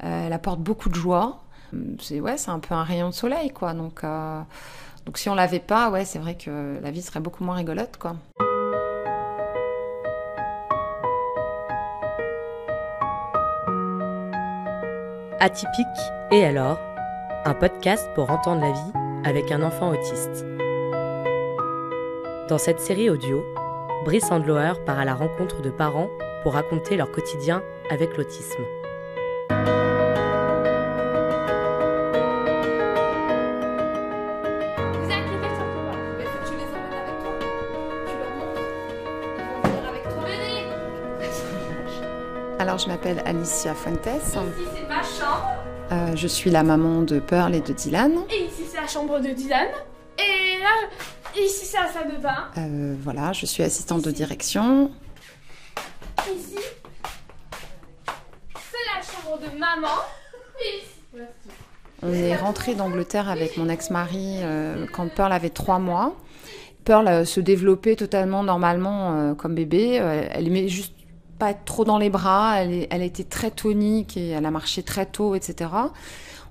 elle apporte beaucoup de joie. C'est ouais, c'est un peu un rayon de soleil, quoi. Donc, donc si on l'avait pas, ouais, c'est vrai que la vie serait beaucoup moins rigolote, quoi. Atypique et alors Un podcast pour entendre la vie avec un enfant autiste. Dans cette série audio, Brice Andloer part à la rencontre de parents pour raconter leur quotidien avec l'autisme. Alors, je m'appelle Alicia Fuentes. Ici, c'est ma chambre. Euh, je suis la maman de Pearl et de Dylan. Et ici, c'est la chambre de Dylan. Et là, ici, c'est la salle de bain. Euh, voilà, je suis assistante de direction. Ici, c'est la chambre de maman. Et ici, On est rentré d'Angleterre avec mon ex-mari euh, quand Pearl avait trois mois. Pearl se développait totalement normalement comme bébé. Elle aimait juste pas être trop dans les bras. Elle, elle était très tonique et elle a marché très tôt, etc.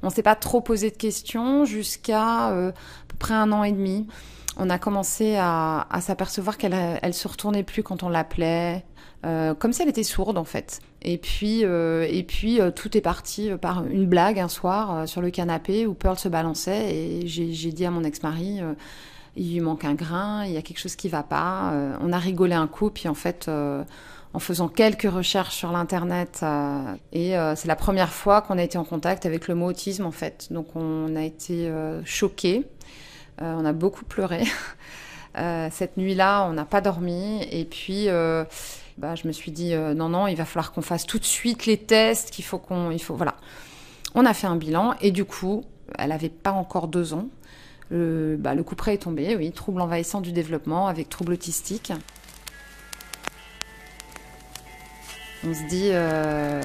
On s'est pas trop posé de questions jusqu'à euh, à peu près un an et demi. On a commencé à, à s'apercevoir qu'elle elle se retournait plus quand on l'appelait, euh, comme si elle était sourde en fait. Et puis, euh, et puis tout est parti par une blague un soir sur le canapé où Pearl se balançait et j'ai dit à mon ex-mari, il lui manque un grain, il y a quelque chose qui va pas. On a rigolé un coup, puis en fait, en faisant quelques recherches sur l'internet, euh, et euh, c'est la première fois qu'on a été en contact avec le mot autisme en fait. Donc on a été euh, choqués, on a beaucoup pleuré. Cette nuit-là, on n'a pas dormi, et puis. bah, je me suis dit non non il va falloir qu'on fasse tout de suite les tests qu'il faut qu'on il faut voilà on a fait un bilan et du coup elle avait pas encore deux ans le, bah, le coup près est tombé oui trouble envahissant du développement avec trouble autistique on se dit euh,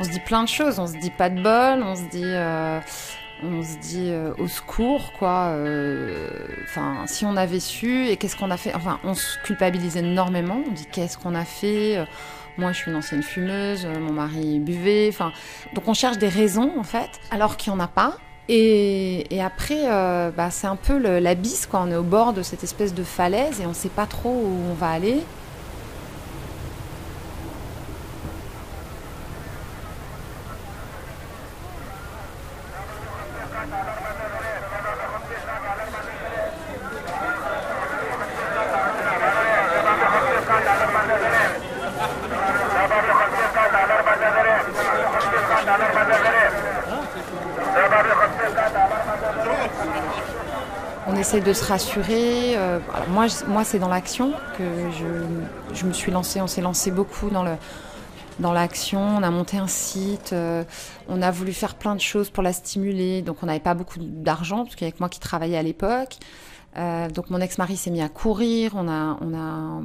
on se dit plein de choses. On se dit pas de bol on se dit euh, euh, au secours quoi. Si on avait su et qu'est-ce qu'on a fait enfin on se culpabilise énormément. On dit qu'est-ce qu'on a fait? Moi je suis une ancienne fumeuse mon mari buvait enfin donc on cherche des raisons en fait alors qu'il n'y en a pas et, après euh, bah, c'est un peu l'abysse quoi. On est au bord de cette espèce de falaise et on sait pas trop où on va aller essaie de se rassurer. euh, moi, moi c'est dans l'action que je, je me suis lancée. On s'est lancé beaucoup dans le dans l'action. On a monté un site. euh, on a voulu faire plein de choses pour la stimuler. Donc on n'avait pas beaucoup d'argent parce qu'avec moi qui travaillais à l'époque. Euh, donc mon ex-mari s'est mis à courir. On a on a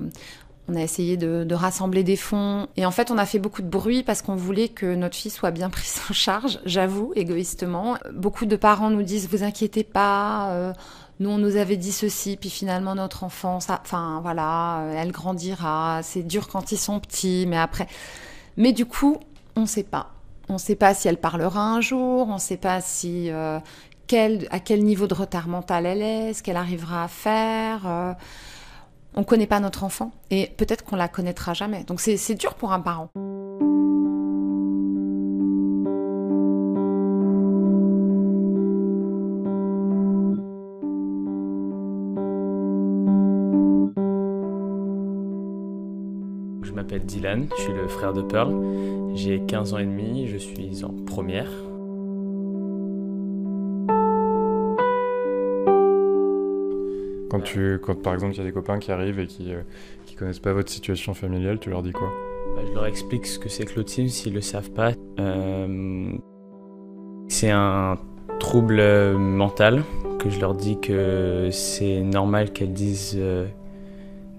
on a essayé de, rassembler des fonds. Et en fait, on a fait beaucoup de bruit parce qu'on voulait que notre fille soit bien prise en charge, j'avoue, égoïstement. Beaucoup de parents nous disent, vous inquiétez pas, nous, on nous avait dit ceci, puis finalement, notre enfant, enfin, voilà, euh, elle grandira. C'est dur quand ils sont petits, mais après. Mais du coup, on sait pas. On sait pas si elle parlera un jour, on sait pas si. euh, à quel niveau de retard mental elle est, ce qu'elle arrivera à faire. euh, on connaît pas notre enfant et peut-être qu'on la connaîtra jamais. Donc c'est dur pour un parent. M'appelle Dylan, je suis le frère de Pearl. J'ai 15 ans et demi, je suis en première. Quand, tu, quand par exemple il y a des copains qui arrivent et qui, euh, qui connaissent pas votre situation familiale, tu leur dis quoi? Bah, je leur explique ce que c'est que l'autisme s'ils le savent pas. Euh, c'est un trouble euh, mental que je leur dis que c'est normal qu'elles disent euh,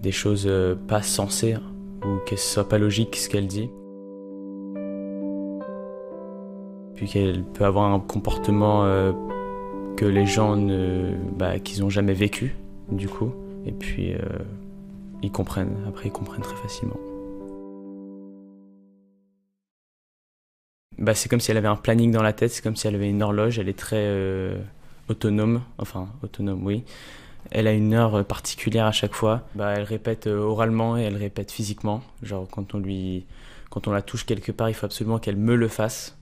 des choses pas sensées ou que ce soit pas logique ce qu'elle dit. Puis qu'elle peut avoir un comportement euh, que les gens ne, bah, qu'ils ont jamais vécu du coup. Et puis euh, ils comprennent. Après, ils comprennent très facilement. Bah, c'est comme si elle avait un planning dans la tête, c'est comme si elle avait une horloge, elle est très euh, autonome, enfin autonome oui. Elle a une heure particulière à chaque fois. Bah, elle répète euh, oralement et elle répète physiquement. Genre quand on lui, quand on la touche quelque part, il faut absolument qu'elle me le fasse,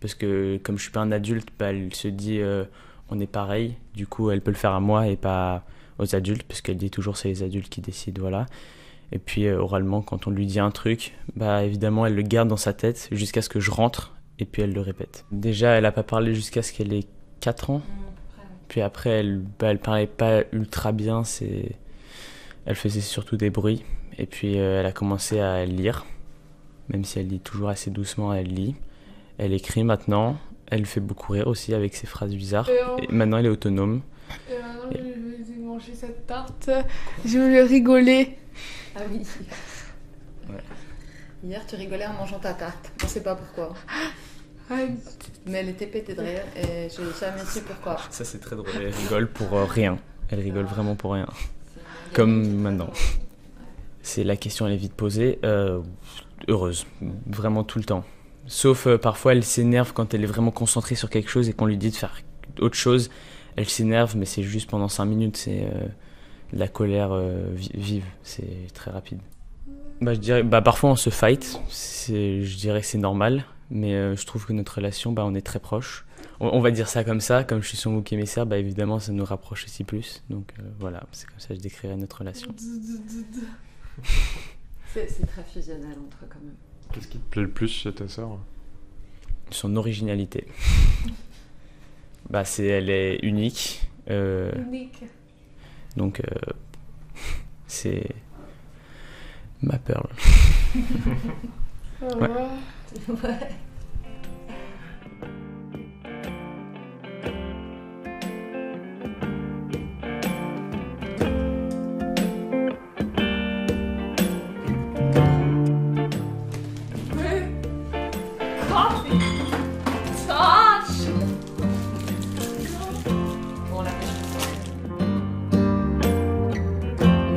parce que comme je suis pas un adulte, bah, elle se dit euh, on est pareil. Du coup, elle peut le faire à moi et pas aux adultes, parce qu'elle dit toujours c'est les adultes qui décident, voilà. Et puis euh, oralement, quand on lui dit un truc, bah évidemment, elle le garde dans sa tête jusqu'à ce que je rentre et puis elle le répète. Déjà, elle n'a pas parlé jusqu'à ce qu'elle ait 4 ans. Puis après, elle, bah, elle parlait pas ultra bien, c'est... elle faisait surtout des bruits. Et puis euh, elle a commencé à lire, même si elle lit toujours assez doucement, elle lit. Elle écrit maintenant, elle fait beaucoup rire aussi avec ses phrases bizarres. Et Et maintenant, elle est autonome. Et maintenant, je vais manger cette tarte. Je vais rigoler. Ah oui. Hier, tu rigolais en mangeant ta tarte. On sait pas pourquoi. Mais elle était pétée de rire et je n'ai jamais su pourquoi. Ça, c'est très drôle. Elle rigole pour euh, rien. Elle rigole vraiment pour rien. Comme maintenant. C'est la question, elle est vite posée. Euh, heureuse, vraiment tout le temps. Sauf euh, parfois, elle s'énerve quand elle est vraiment concentrée sur quelque chose et qu'on lui dit de faire autre chose. Elle s'énerve, mais c'est juste pendant 5 minutes. C'est de la colère vi- vive. C'est très rapide. Bah, je dirais, bah, parfois on se fight. Je dirais que c'est normal. Mais euh, je trouve que notre relation, bah, on est très proches. On, on va dire ça comme ça. Comme je suis son bouc émissaire, bah, évidemment, ça nous rapproche aussi plus. Donc euh, voilà, c'est comme ça que je décrirais notre relation. C'est très fusionnel entre eux quand même. Qu'est-ce qui te plaît le plus chez ta sœur? Son originalité. bah, c'est, elle est unique. euh, Unique. donc, euh, c'est ma perle. Ouais.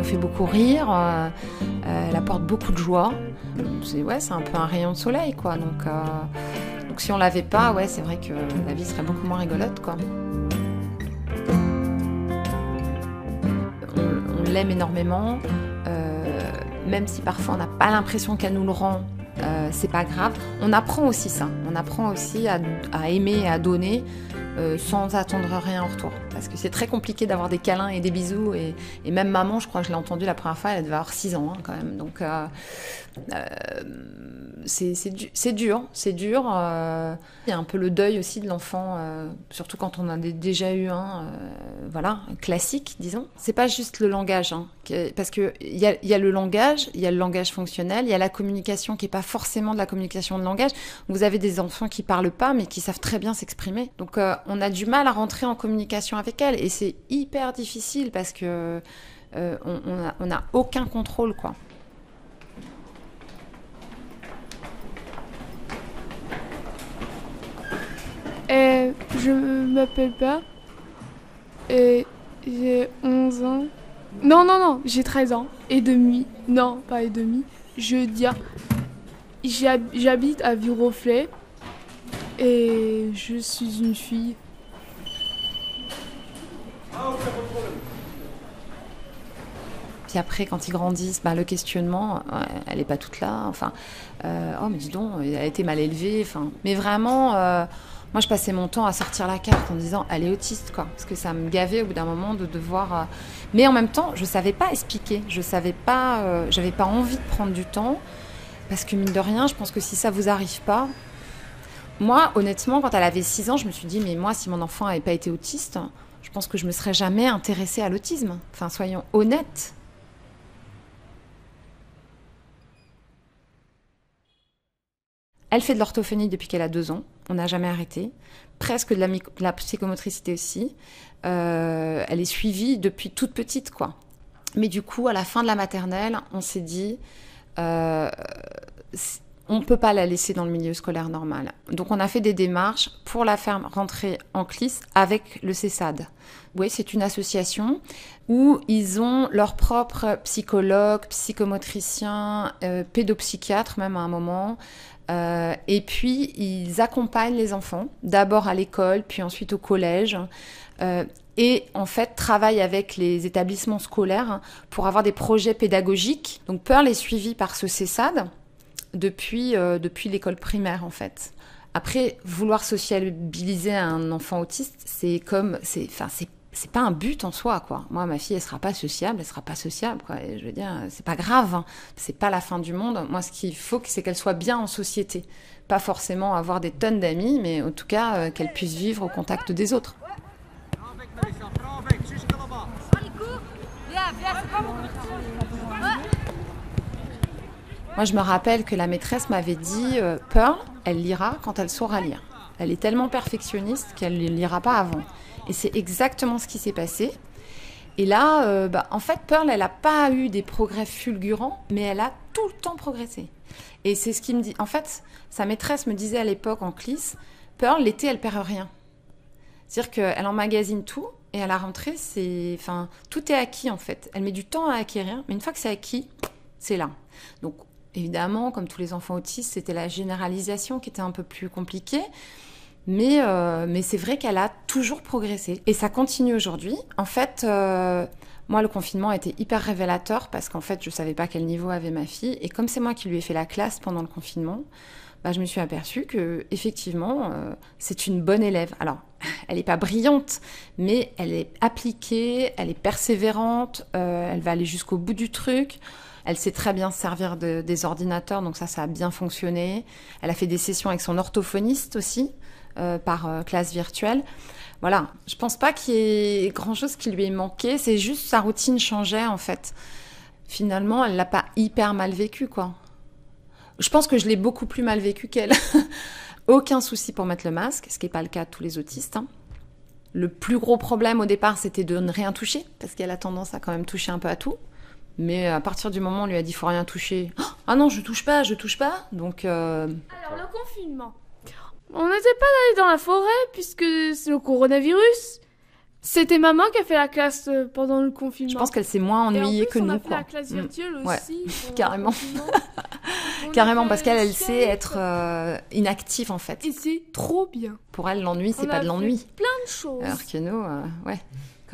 Fait beaucoup rire, euh, euh, elle apporte beaucoup de joie. C'est ouais, un peu un rayon de soleil, quoi. Donc, euh, donc si on l'avait pas, ouais, c'est vrai que la vie serait beaucoup moins rigolote, quoi. On, on l'aime énormément, euh, même si parfois on n'a pas l'impression qu'elle nous le rend. euh, c'est pas grave. On apprend aussi ça. On apprend aussi à, à aimer et à donner euh, sans attendre rien en retour. Parce que c'est très compliqué d'avoir des câlins et des bisous. Et, et même maman, je crois que je l'ai entendue la première fois, elle devait avoir 6 ans hein, quand même. Donc euh, euh, c'est c'est du- c'est dur, c'est dur. euh. Il y a un peu le deuil aussi de l'enfant, euh, surtout quand on en a dé- déjà eu un, euh, voilà, classique, disons. C'est pas juste le langage, hein, parce que il y a, le langage, il y a le langage fonctionnel, il y a la communication qui est pas forcément de la communication de langage. Vous avez des enfants qui parlent pas, mais qui savent très bien s'exprimer. Donc on a du mal à rentrer en communication avec elle, et c'est hyper difficile parce que on, on a, on a aucun contrôle, quoi. Et je m'appelle pas. Et j'ai 11 ans. Non, non, non, j'ai 13 ans. Et demi. Non, pas et demi. Je veux dire, j'hab- j'habite à Viroflay. Et je suis une fille. Puis après, quand ils grandissent, bah, le questionnement, euh, elle n'est pas toute là. Enfin, euh, oh, mais dis donc, elle a été mal élevée. Enfin, mais vraiment, euh, moi, je passais mon temps à sortir la carte en disant, elle est autiste, quoi. Parce que ça me gavait au bout d'un moment de devoir. euh, Mais en même temps, je savais pas expliquer. Je savais pas. euh, J'avais pas envie de prendre du temps. Parce que mine de rien, je pense que si ça vous arrive pas. Moi, honnêtement, quand elle avait 6 ans, je me suis dit, mais moi, si mon enfant n'avait pas été autiste, je pense que je me serais jamais intéressée à l'autisme. Enfin, soyons honnêtes. Elle fait de l'orthophonie depuis qu'elle a deux ans. On n'a jamais arrêté. Presque de la, psychomotricité aussi. Euh, elle est suivie depuis toute petite, quoi. Mais du coup, à la fin de la maternelle, on s'est dit, euh, on ne peut pas la laisser dans le milieu scolaire normal. Donc on a fait des démarches pour la faire rentrer en CLIS avec le CESAD. Oui, c'est une association où ils ont leur propre psychologue, psychomotricien, euh, pédopsychiatre même à un moment. Euh, et puis ils accompagnent les enfants, d'abord à l'école, puis ensuite au collège. Euh, et en fait travaillent avec les établissements scolaires pour avoir des projets pédagogiques. Donc Pearl est suivi par ce CESAD depuis, euh, depuis l'école primaire en fait. Après, vouloir sociabiliser un enfant autiste, c'est comme, c'est, enfin, c'est, c'est pas un but en soi, quoi. Moi, ma fille, elle sera pas sociable, elle sera pas sociable, quoi. je veux dire, c'est pas grave, hein. c'est pas la fin du monde. Moi, ce qu'il faut, c'est qu'elle soit bien en société, pas forcément avoir des tonnes d'amis, mais en tout cas euh, qu'elle puisse vivre au contact des autres. Moi, je me rappelle que la maîtresse m'avait dit euh, Pearl, elle lira quand elle saura lire. Elle est tellement perfectionniste qu'elle ne lira pas avant. Et c'est exactement ce qui s'est passé. Et là, euh, bah, en fait, Pearl, elle n'a pas eu des progrès fulgurants, mais elle a tout le temps progressé. Et c'est ce qui me dit. En fait, sa maîtresse me disait à l'époque en CLIS Pearl, l'été, elle perd rien. C'est-à-dire qu'elle emmagasine tout, et à la rentrée, c'est, enfin, tout est acquis en fait. Elle met du temps à acquérir, mais une fois que c'est acquis, c'est là. Donc Évidemment, comme tous les enfants autistes, c'était la généralisation qui était un peu plus compliquée. Mais, euh, mais c'est vrai qu'elle a toujours progressé. Et ça continue aujourd'hui. En fait, euh, moi, le confinement a été hyper révélateur parce qu'en fait, je ne savais pas quel niveau avait ma fille. Et comme c'est moi qui lui ai fait la classe pendant le confinement, bah, je me suis aperçue que effectivement, euh, c'est une bonne élève. Alors, elle n'est pas brillante, mais elle est appliquée, elle est persévérante, elle va aller jusqu'au bout du truc. Elle sait très bien servir des ordinateurs, donc ça, ça a bien fonctionné. Elle a fait des sessions avec son orthophoniste aussi, euh, par euh, classe virtuelle. Voilà, je pense pas qu'il y ait grand-chose qui lui ait manqué, c'est juste sa routine changeait en fait. Finalement, elle l'a pas hyper mal vécu, quoi. Je pense que je l'ai beaucoup plus mal vécu qu'elle. Aucun souci pour mettre le masque, ce qui n'est pas le cas de tous les autistes. Hein. Le plus gros problème au départ, c'était de ne rien toucher, parce qu'elle a tendance à quand même toucher un peu à tout. Mais à partir du moment où on lui a dit faut rien toucher, ah non, je touche pas, je touche pas. Donc. Euh, Alors le confinement. On n'était pas allé dans la forêt puisque c'est le coronavirus. C'était maman qui a fait la classe euh, pendant le confinement. Je pense qu'elle s'est moins ennuyée que on nous. A fait la classe mm. virtuelle aussi. Carrément. Carrément, parce qu'elle, elle sait être euh, inactive en fait. Et c'est trop bien. Pour elle, l'ennui, c'est pas de l'ennui. Plein de choses. Alors que nous, ouais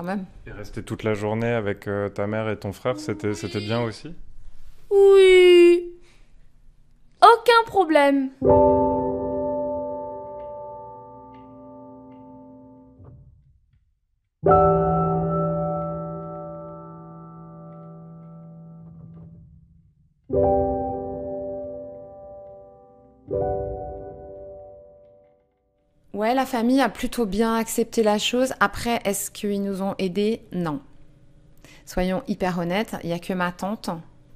même. Et rester toute la journée avec euh, ta mère et ton frère, c'était c'était bien aussi? Oui. Aucun problème. Ouais, la famille a plutôt bien accepté la chose. Après, est-ce qu'ils nous ont aidés? Non. Soyons hyper honnêtes, il n'y a que ma tante,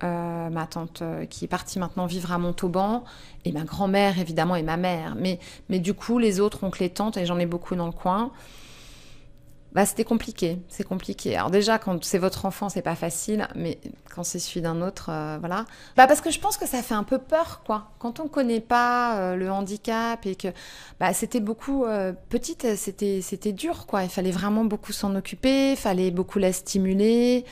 euh, ma tante euh, qui est partie maintenant vivre à Montauban, et ma grand-mère évidemment, et ma mère. Mais, mais du coup, les autres oncles et tantes, et j'en ai beaucoup dans le coin, bah, c'était compliqué, c'est compliqué. Alors déjà, quand c'est votre enfant, c'est pas facile, mais quand c'est celui d'un autre, euh, voilà. Bah parce que je pense que ça fait un peu peur, quoi. Quand on connaît pas euh, le handicap et que, bah c'était beaucoup euh, petite, c'était c'était dur, quoi. Il fallait vraiment beaucoup s'en occuper, il fallait beaucoup la stimuler.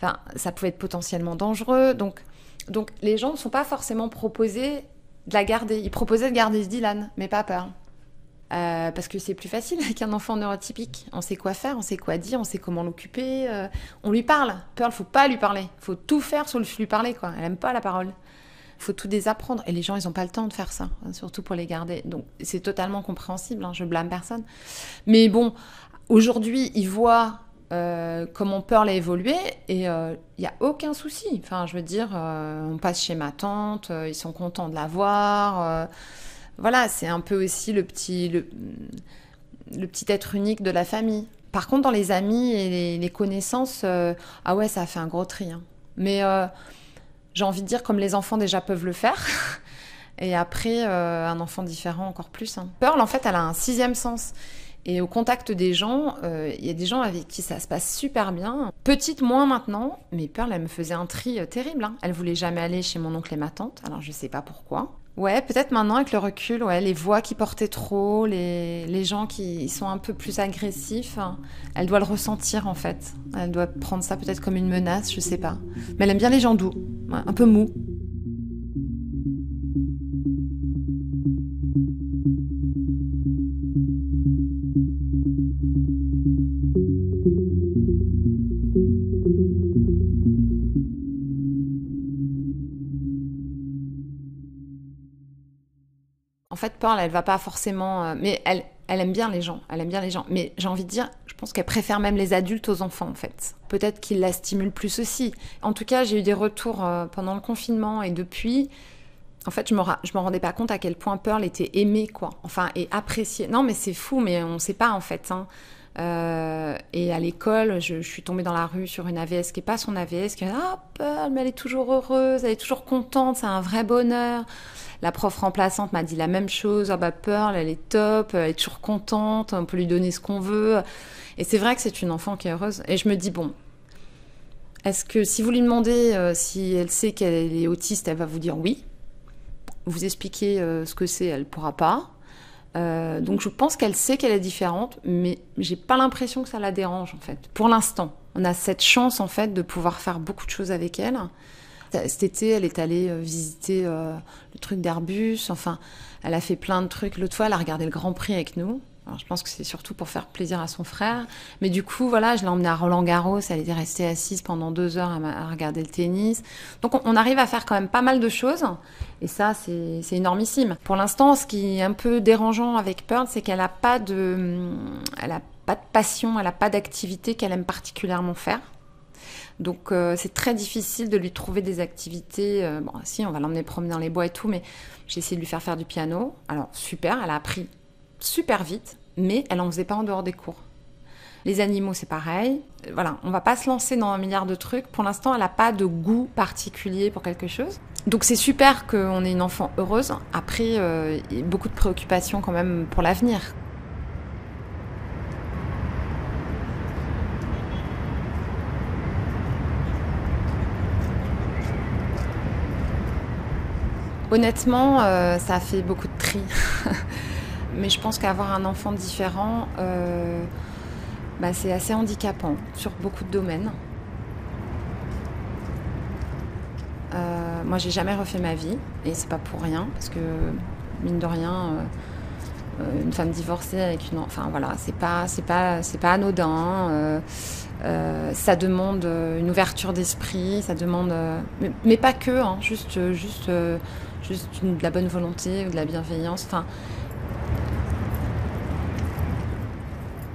Enfin, ça pouvait être potentiellement dangereux, donc donc les gens ne sont pas forcément proposés de la garder. Ils proposaient de garder Dylan, mais pas peur. Euh, parce que c'est plus facile avec un enfant neurotypique. On sait quoi faire, on sait quoi dire, on sait comment l'occuper. Euh, on lui parle. Pearl, faut pas lui parler. faut tout faire sur lui parler. Quoi. Elle aime pas la parole. faut tout désapprendre. Et les gens, ils n'ont pas le temps de faire ça, hein, surtout pour les garder. Donc c'est totalement compréhensible. Hein, je blâme personne. Mais bon, aujourd'hui, ils voient euh, comment Pearl a évolué et il n'y a aucun souci. Enfin, je veux dire, on passe chez ma tante, ils sont contents de la voir voilà, c'est un peu aussi le petit, le, petit être unique de la famille. Par contre, dans les amis et les, connaissances, euh, ah ouais, ça a fait un gros tri. Hein. Mais euh, j'ai envie de dire, comme les enfants déjà peuvent le faire, et après, euh, un enfant différent encore plus. Hein. Pearl, en fait, elle a un sixième sens. Et au contact des gens, il y a des gens avec qui ça se passe super bien. Petite, moins maintenant, mais Pearl, elle me faisait un tri terrible. Hein. Elle voulait jamais aller chez mon oncle et ma tante, alors je sais pas pourquoi Ouais, peut-être maintenant avec le recul, ouais, les voix qui portaient trop, les, gens qui sont un peu plus agressifs, hein, elle doit le ressentir en fait. Elle doit prendre ça peut-être comme une menace, je sais pas. Mais elle aime bien les gens doux, un peu mous. En fait, Pearl, elle va pas forcément. euh, mais elle, elle aime bien les gens. Elle aime bien les gens. Mais j'ai envie de dire, je pense qu'elle préfère même les adultes aux enfants, en fait. Peut-être qu'ils la stimulent plus aussi. En tout cas, j'ai eu des retours euh, pendant le confinement et depuis. En fait, je me, me rendais pas compte à quel point Pearl était aimée, quoi. Enfin, et appréciée. Non, mais c'est fou, mais on sait pas, en fait. hein. Euh, et à l'école, je, suis tombée dans la rue sur une AVS qui est pas son AVS, qui Ah, Pearl, mais elle est toujours heureuse, elle est toujours contente, c'est un vrai bonheur. La prof remplaçante m'a dit la même chose. Ah bah Pearl, elle est top, elle est toujours contente, on peut lui donner ce qu'on veut. Et c'est vrai que c'est une enfant qui est heureuse. Et je me dis, bon, est-ce que si vous lui demandez euh, si elle sait qu'elle est autiste, elle va vous dire oui. Vous expliquez euh, ce que c'est, elle pourra pas. Euh, donc je pense qu'elle sait qu'elle est différente, mais j'ai pas l'impression que ça la dérange en fait. Pour l'instant, on a cette chance en fait de pouvoir faire beaucoup de choses avec elle. Cet été, elle est allée euh, visiter euh, le truc d'Airbus. Enfin, elle a fait plein de trucs. L'autre fois, elle a regardé le Grand Prix avec nous. Alors, je pense que c'est surtout pour faire plaisir à son frère. Mais du coup, voilà, je l'ai emmenée à Roland Garros. Elle était restée assise pendant deux heures à, regarder le tennis. Donc, on, arrive à faire quand même pas mal de choses. Et ça, c'est énormissime. Pour l'instant, ce qui est un peu dérangeant avec Pearl, c'est qu'elle n'a pas de, elle pas de passion, elle n'a pas d'activité qu'elle aime particulièrement faire. Donc euh, c'est très difficile de lui trouver des activités. euh, bon, si, on va l'emmener promener dans les bois et tout, mais j'ai essayé de lui faire faire du piano. Alors super, elle a appris super vite, mais elle en faisait pas en dehors des cours. Les animaux, c'est pareil. Euh, Voilà, on va pas se lancer dans un milliard de trucs. Pour l'instant, elle n'a pas de goût particulier pour quelque chose. Donc c'est super qu'on ait une enfant heureuse. Après, beaucoup de préoccupations quand même pour l'avenir. Honnêtement, euh, ça fait beaucoup de tri. Mais je pense qu'avoir un enfant différent, euh, bah, c'est assez handicapant sur beaucoup de domaines. Euh, moi, j'ai jamais refait ma vie et c'est pas pour rien parce que mine de rien, euh, une femme divorcée avec une, en- enfin voilà, c'est pas, c'est pas, c'est pas anodin. ça demande une ouverture d'esprit, ça demande, mais, pas que, hein, juste, juste, juste de la bonne volonté ou de la bienveillance. Enfin,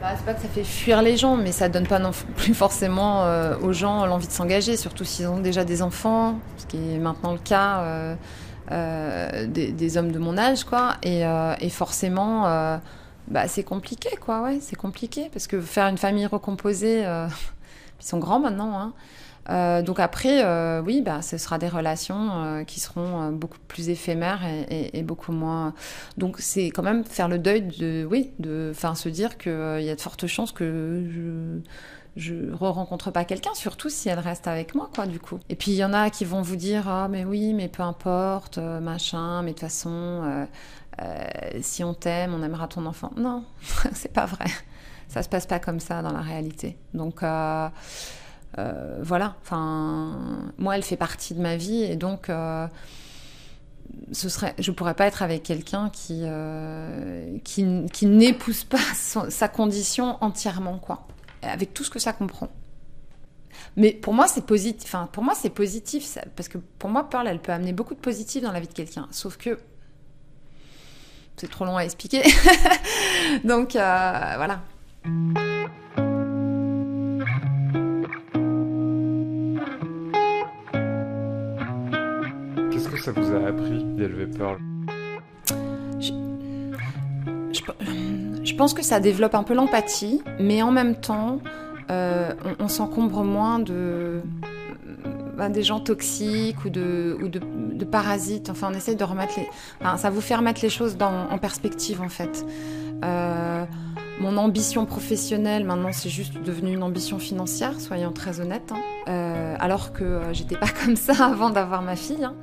Bah, c'est pas que ça fait fuir les gens, mais ça donne pas non plus forcément euh, aux gens l'envie de s'engager, surtout s'ils ont déjà des enfants, ce qui est maintenant le cas euh, euh, des, hommes de mon âge, quoi. Et, forcément, bah, c'est compliqué, quoi. C'est compliqué parce que faire une famille recomposée, ils sont grands maintenant. Hein. Euh, donc après, euh, oui, bah, ce sera des relations euh, qui seront beaucoup plus éphémères et, beaucoup moins. Donc c'est quand même faire le deuil de, oui, de, enfin se dire qu'il y a de fortes chances que je je re-rencontre pas quelqu'un, surtout si elle reste avec moi, quoi, du coup. Et puis il y en a qui vont vous dire, ah mais oui, mais peu importe, machin, mais de toute façon, si on t'aime, on aimera ton enfant. Non, c'est pas vrai. Ça se passe pas comme ça dans la réalité. Donc euh, voilà, enfin, moi, elle fait partie de ma vie et donc euh, ce serait, je pourrais pas être avec quelqu'un qui, euh, qui, qui n'épouse pas sa condition entièrement, quoi, avec tout ce que ça comprend. Mais pour moi, c'est positif. Enfin, pour moi, c'est positif parce que pour moi, Pearl, elle peut amener beaucoup de positif dans la vie de quelqu'un. Sauf que c'est trop long à expliquer. donc voilà. Ça vous a appris d'élever Pearl Je, pense que ça développe un peu l'empathie, mais en même temps, euh, on, s'encombre moins de ben, des gens toxiques ou de, parasites. Enfin, on essaie de remettre les. Enfin, ça vous fait remettre les choses en perspective, en fait. Euh, mon ambition professionnelle, maintenant, c'est juste devenu une ambition financière, soyons très honnêtes. hein. Euh, alors que j'étais pas comme ça avant d'avoir ma fille. hein.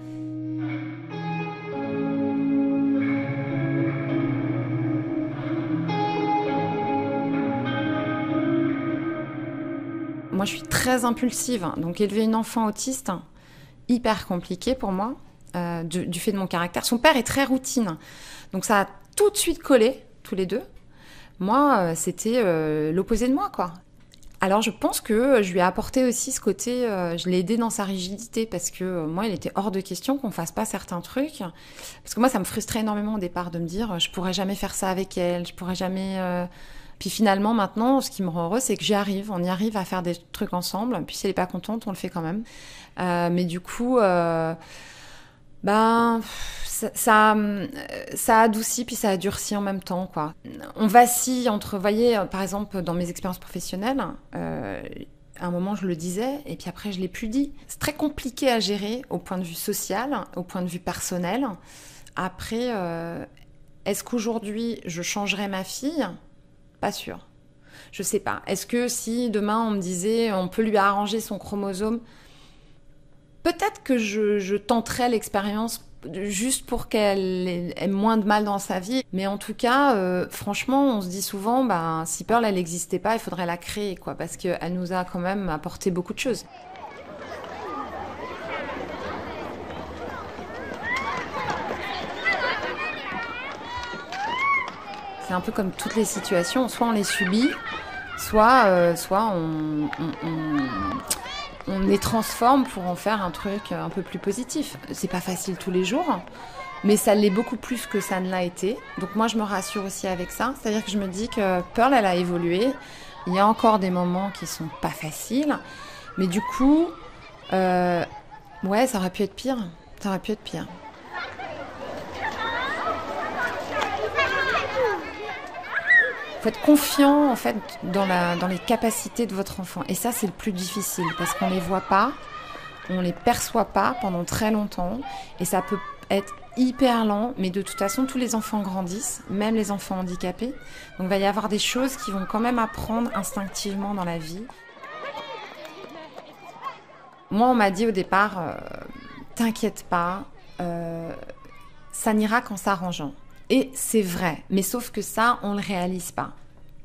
Moi, je suis très impulsive. Donc, élever une enfant autiste, hyper compliqué pour moi, euh, du, fait de mon caractère. Son père est très routine. Donc, ça a tout de suite collé, tous les deux. Moi, euh, c'était euh, l'opposé de moi, quoi. Alors je pense que je lui ai apporté aussi ce côté, je l'ai aidé dans sa rigidité parce que moi il était hors de question qu'on fasse pas certains trucs. Parce que moi ça me frustrait énormément au départ de me dire je pourrais jamais faire ça avec elle, je pourrais jamais... Puis finalement maintenant ce qui me rend heureux c'est que j'y arrive, on y arrive à faire des trucs ensemble. Puis si elle est pas contente on le fait quand même. Euh, mais du coup... euh, ben, ça, ça, ça adoucit puis ça adurcit en même temps, quoi. On vacille entre, voyez, euh, par exemple, dans mes expériences professionnelles, à un moment je le disais et puis après je l'ai plus dit. C'est très compliqué à gérer au point de vue social, au point de vue personnel. Après, est-ce qu'aujourd'hui je changerais ma fille? Pas sûr. Je sais pas. Est-ce que si demain on me disait on peut lui arranger son chromosome Peut-être que je, tenterais l'expérience juste pour qu'elle ait, moins de mal dans sa vie. Mais en tout cas, euh, franchement, on se dit souvent, ben, si Pearl, elle n'existait pas, il faudrait la créer, quoi, parce qu'elle nous a quand même apporté beaucoup de choses. C'est un peu comme toutes les situations, soit on les subit, soit, euh, soit on, on- les transforme pour en faire un truc un peu plus positif. C'est pas facile tous les jours, mais ça l'est beaucoup plus que ça ne l'a été. Donc moi, je me rassure aussi avec ça. C'est-à-dire que je me dis que Pearl, elle a évolué. Il y a encore des moments qui sont pas faciles, mais du coup, euh, ouais, ça aurait pu être pire. Ça aurait pu être pire. Faut être confiant en fait dans, la, dans les capacités de votre enfant. Et ça, c'est le plus difficile parce qu'on les voit pas, on les perçoit pas pendant très longtemps et ça peut être hyper lent, mais de toute façon, tous les enfants grandissent, même les enfants handicapés. Donc, il va y avoir des choses qui vont quand même apprendre instinctivement dans la vie. Moi, on m'a dit au départ, euh, t'inquiète pas, euh, ça n'ira qu'en s'arrangeant. Et c'est vrai, mais sauf que ça, on ne le réalise pas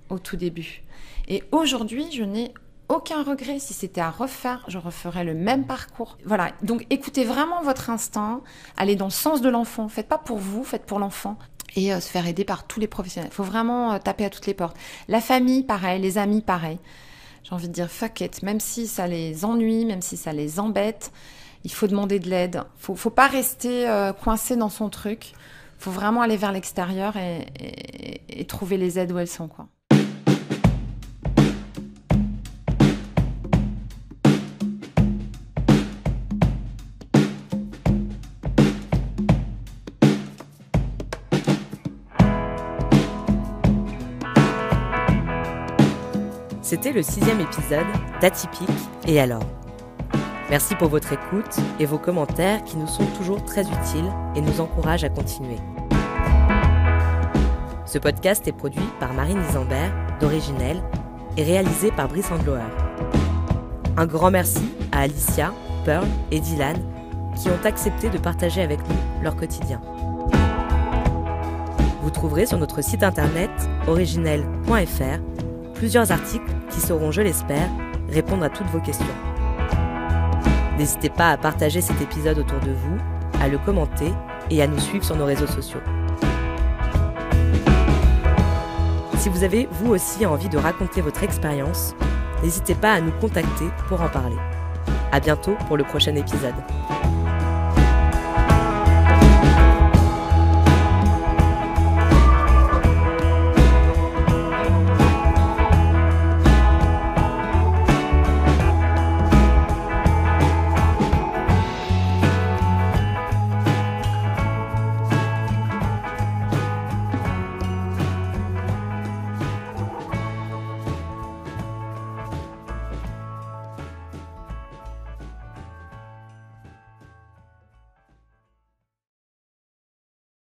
au tout début. Et aujourd'hui, je n'ai aucun regret. Si c'était à refaire, je referais le même parcours. Voilà, donc écoutez vraiment votre instinct, allez dans le sens de l'enfant. Faites pas pour vous, faites pour l'enfant. Et euh, se faire aider par tous les professionnels. Il faut vraiment euh, taper à toutes les portes. La famille, pareil, les amis, pareil. J'ai envie de dire fuck it, même si ça les ennuie, même si ça les embête, il faut demander de l'aide. Faut, faut pas rester euh, coincé dans son truc faut vraiment aller vers l'extérieur et, trouver les aides où elles sont. C'était le sixième épisode d'Atypique et alors Merci pour votre écoute et vos commentaires qui nous sont toujours très utiles et nous encouragent à continuer. Ce podcast est produit par Marine Isambert d'Originel et réalisé par Brice Andloer. Un grand merci à Alicia, Pearl et Dylan qui ont accepté de partager avec nous leur quotidien. Vous trouverez sur notre site internet originel.fr plusieurs articles qui sauront, je l'espère, répondre à toutes vos questions. N'hésitez pas à partager cet épisode autour de vous, à le commenter et à nous suivre sur nos réseaux sociaux. Si vous avez vous aussi envie de raconter votre expérience, n'hésitez pas à nous contacter pour en parler. À bientôt pour le prochain épisode.